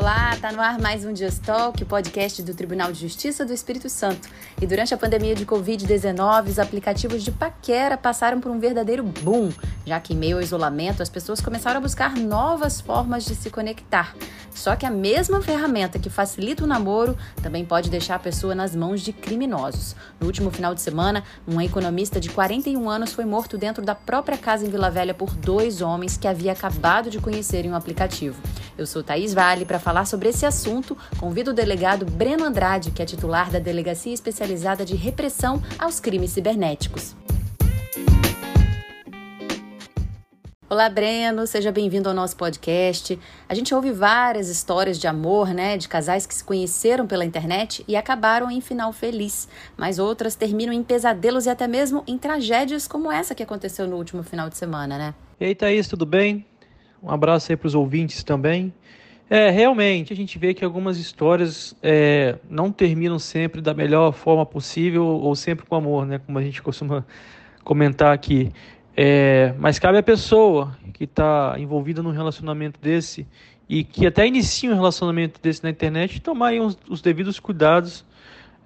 Olá, tá no ar mais um Just Talk, o podcast do Tribunal de Justiça do Espírito Santo. E durante a pandemia de Covid-19, os aplicativos de paquera passaram por um verdadeiro boom, já que em meio ao isolamento as pessoas começaram a buscar novas formas de se conectar. Só que a mesma ferramenta que facilita o namoro também pode deixar a pessoa nas mãos de criminosos. No último final de semana, um economista de 41 anos foi morto dentro da própria casa em Vila Velha por dois homens que havia acabado de conhecer em um aplicativo. Eu sou Thaís Vale para falar sobre esse assunto. Convido o delegado Breno Andrade, que é titular da Delegacia Especializada de Repressão aos Crimes Cibernéticos. Olá, Breno, seja bem-vindo ao nosso podcast. A gente ouve várias histórias de amor, né, de casais que se conheceram pela internet e acabaram em final feliz, mas outras terminam em pesadelos e até mesmo em tragédias como essa que aconteceu no último final de semana, né? E aí, Thaís, tudo bem? Um abraço aí para os ouvintes também. É, realmente, a gente vê que algumas histórias é, não terminam sempre da melhor forma possível ou sempre com amor, né? Como a gente costuma comentar aqui. É, mas cabe à pessoa que está envolvida num relacionamento desse e que até inicia um relacionamento desse na internet tomar os, os, devidos cuidados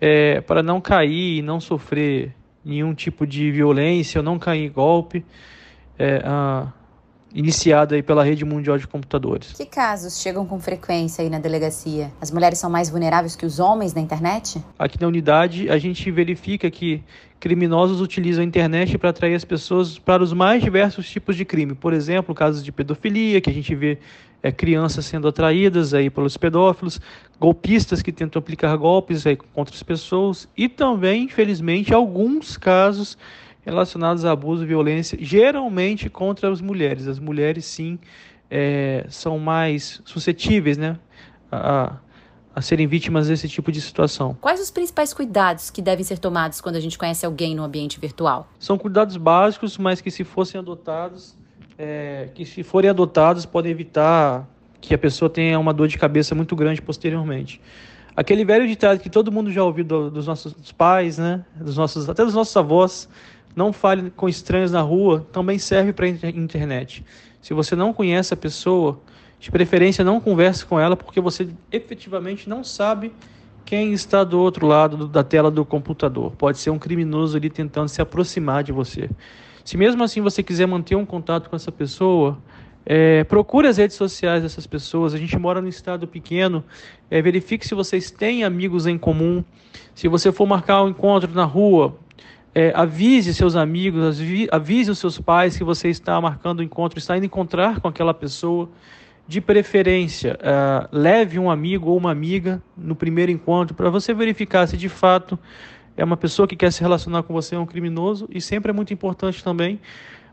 é, para não cair e não sofrer nenhum tipo de violência ou não cair em golpe. É, iniciada aí pela rede mundial de computadores. Que casos chegam com frequência aí na delegacia? As mulheres são mais vulneráveis que os homens na internet? Aqui na unidade a gente verifica que criminosos utilizam a internet para atrair as pessoas para os mais diversos tipos de crime. Por exemplo, casos de pedofilia, que a gente vê é, crianças sendo atraídas aí pelos pedófilos, golpistas que tentam aplicar golpes aí contra as pessoas e também, infelizmente, alguns casos relacionados a abuso e violência, geralmente contra as mulheres. As mulheres, sim, é, são mais suscetíveis né, a, a serem vítimas desse tipo de situação. Quais os principais cuidados que devem ser tomados quando a gente conhece alguém no ambiente virtual? São cuidados básicos, mas que se fossem adotados, é, que se forem adotados, podem evitar que a pessoa tenha uma dor de cabeça muito grande posteriormente. Aquele velho ditado que todo mundo já ouviu do, dos nossos pais, né, dos nossos, até dos nossos avós, não fale com estranhos na rua também serve para a internet. Se você não conhece a pessoa, de preferência não converse com ela, porque você efetivamente não sabe quem está do outro lado da tela do computador. Pode ser um criminoso ali tentando se aproximar de você. Se mesmo assim você quiser manter um contato com essa pessoa, é, procure as redes sociais dessas pessoas. A gente mora num estado pequeno. É, verifique se vocês têm amigos em comum. Se você for marcar um encontro na rua, é, avise seus amigos, avise os seus pais que você está marcando o encontro, está indo encontrar com aquela pessoa. De preferência, é, leve um amigo ou uma amiga no primeiro encontro para você verificar se de fato é uma pessoa que quer se relacionar com você, é um criminoso. E sempre é muito importante também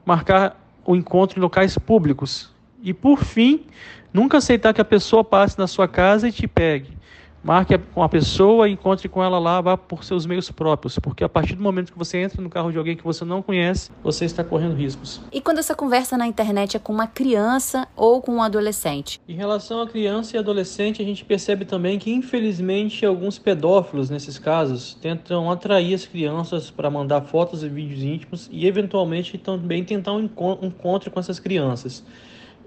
marcar o encontro em locais públicos. E por fim, nunca aceitar que a pessoa passe na sua casa e te pegue. Marque com a pessoa, encontre com ela lá, vá por seus meios próprios, porque a partir do momento que você entra no carro de alguém que você não conhece, você está correndo riscos. E quando essa conversa na internet é com uma criança ou com um adolescente? Em relação a criança e adolescente, a gente percebe também que, infelizmente, alguns pedófilos, nesses casos, tentam atrair as crianças para mandar fotos e vídeos íntimos e, eventualmente, também tentar um encontro com essas crianças.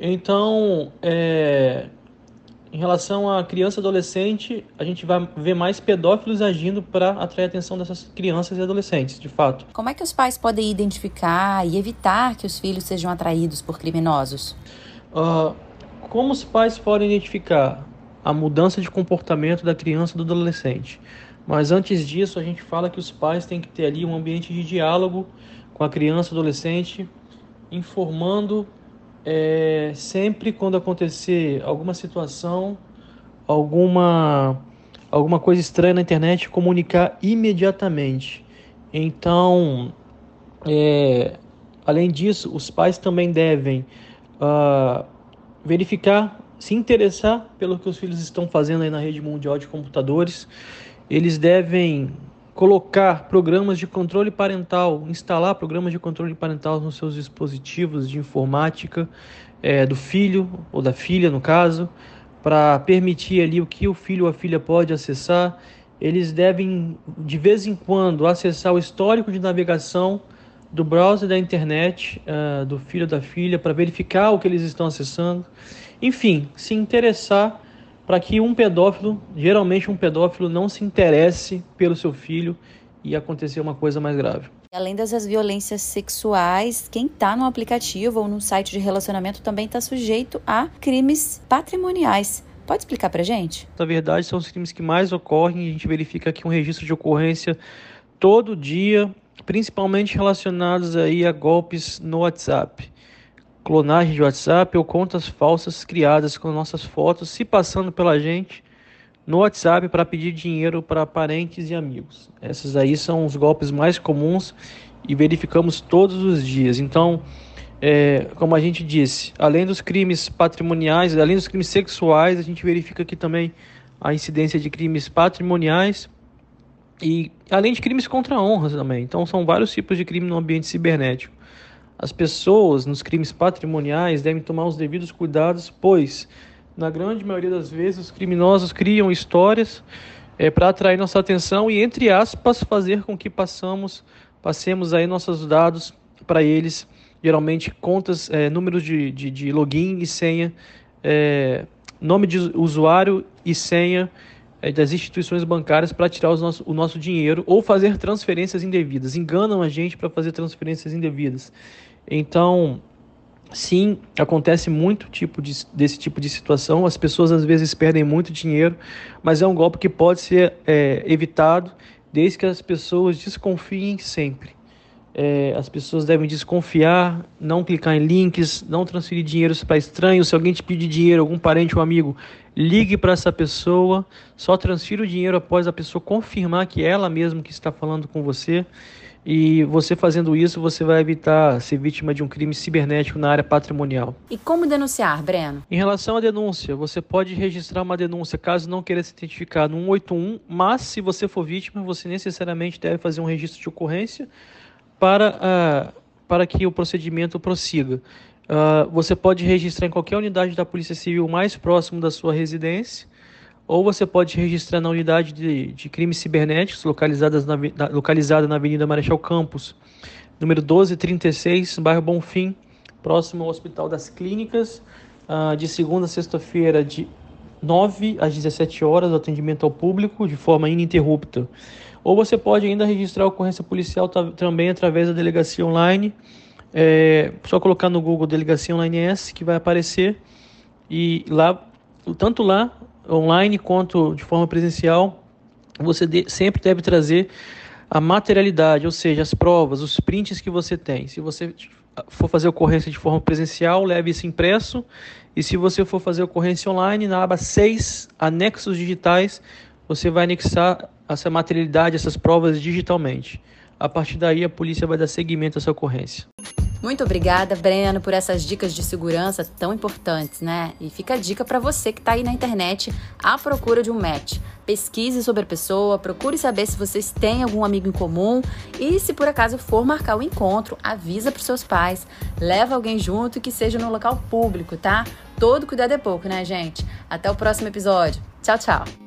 Então, é em relação à criança e adolescente, a gente vai ver mais pedófilos agindo para atrair a atenção dessas crianças e adolescentes, de fato. Como é que os pais podem identificar e evitar que os filhos sejam atraídos por criminosos? Uh, como os pais podem identificar a mudança de comportamento da criança e do adolescente? Mas antes disso, a gente fala que os pais têm que ter ali um ambiente de diálogo com a criança e adolescente, informando é, sempre quando acontecer alguma situação, alguma, alguma coisa estranha na internet, comunicar imediatamente. Então, é, além disso, os pais também devem uh, verificar, se interessar pelo que os filhos estão fazendo aí na rede mundial de computadores. Eles devem colocar programas de controle parental, instalar programas de controle parental nos seus dispositivos de informática é, do filho ou da filha, no caso, para permitir ali o que o filho ou a filha pode acessar. Eles devem, de vez em quando, acessar o histórico de navegação do browser da internet uh, do filho ou da filha para verificar o que eles estão acessando. Enfim, se interessar para que um pedófilo, geralmente um pedófilo, não se interesse pelo seu filho e acontecer uma coisa mais grave. Além dessas violências sexuais, quem está no aplicativo ou no site de relacionamento também está sujeito a crimes patrimoniais. Pode explicar para gente? Na verdade, são os crimes que mais ocorrem. A gente verifica aqui um registro de ocorrência todo dia, principalmente relacionados aí a golpes no WhatsApp. Clonagem de WhatsApp ou contas falsas criadas com nossas fotos se passando pela gente no WhatsApp para pedir dinheiro para parentes e amigos. Esses aí são os golpes mais comuns e verificamos todos os dias. Então, é, como a gente disse, além dos crimes patrimoniais, além dos crimes sexuais, a gente verifica aqui também a incidência de crimes patrimoniais e além de crimes contra a honra também. Então, são vários tipos de crime no ambiente cibernético. As pessoas nos crimes patrimoniais devem tomar os devidos cuidados, pois na grande maioria das vezes, os criminosos criam histórias é, para atrair nossa atenção e, entre aspas, fazer com que passamos, passemos aí nossos dados para eles, geralmente contas, é, números de, de, de, login e senha, é, nome de usuário e senha das instituições bancárias para tirar os nosso, o nosso dinheiro ou fazer transferências indevidas. Enganam a gente para fazer transferências indevidas. Então, Sim, acontece muito tipo de, desse tipo de situação. As pessoas às vezes perdem muito dinheiro, mas é um golpe que pode ser é, evitado desde que as pessoas desconfiem sempre. É, as pessoas devem desconfiar, não clicar em links, não transferir dinheiro para estranhos. Se alguém te pedir dinheiro, algum parente ou amigo, ligue para essa pessoa. Só transfira o dinheiro após a pessoa confirmar que é ela mesma que está falando com você. E você fazendo isso, você vai evitar ser vítima de um crime cibernético na área patrimonial. E como denunciar, Breno? Em relação à denúncia, você pode registrar uma denúncia caso não queira se identificar no 181, mas se você for vítima, você necessariamente deve fazer um registro de ocorrência para, uh, para que o procedimento prossiga. Uh, você pode registrar em qualquer unidade da Polícia Civil mais próximo da sua residência ou você pode registrar na unidade de, de crimes cibernéticos localizadas na, na, localizada na Avenida Marechal Campos, número 1236, bairro Bonfim, próximo ao Hospital das Clínicas, uh, de segunda a sexta-feira, de 9 às 17 horas, atendimento ao público de forma ininterrupta. Ou você pode ainda registrar a ocorrência policial também através da delegacia online. É, só colocar no Google Delegacia Online S que vai aparecer. E lá, tanto lá online quanto de forma presencial, você de, sempre deve trazer a materialidade, ou seja, as provas, os prints que você tem. Se você for fazer ocorrência de forma presencial, leve isso impresso. E se você for fazer ocorrência online, na aba 6, anexos digitais, você vai anexar essa materialidade, essas provas digitalmente. A partir daí, a polícia vai dar seguimento a essa ocorrência. Muito obrigada, Breno, por essas dicas de segurança tão importantes, né? E fica a dica para você que está aí na internet à procura de um match. Pesquise sobre a pessoa, procure saber se vocês têm algum amigo em comum e se por acaso for marcar o um encontro, avisa para seus pais, leva alguém junto que seja no local público, tá? Todo cuidado é pouco, né, gente? Até o próximo episódio. Tchau, tchau.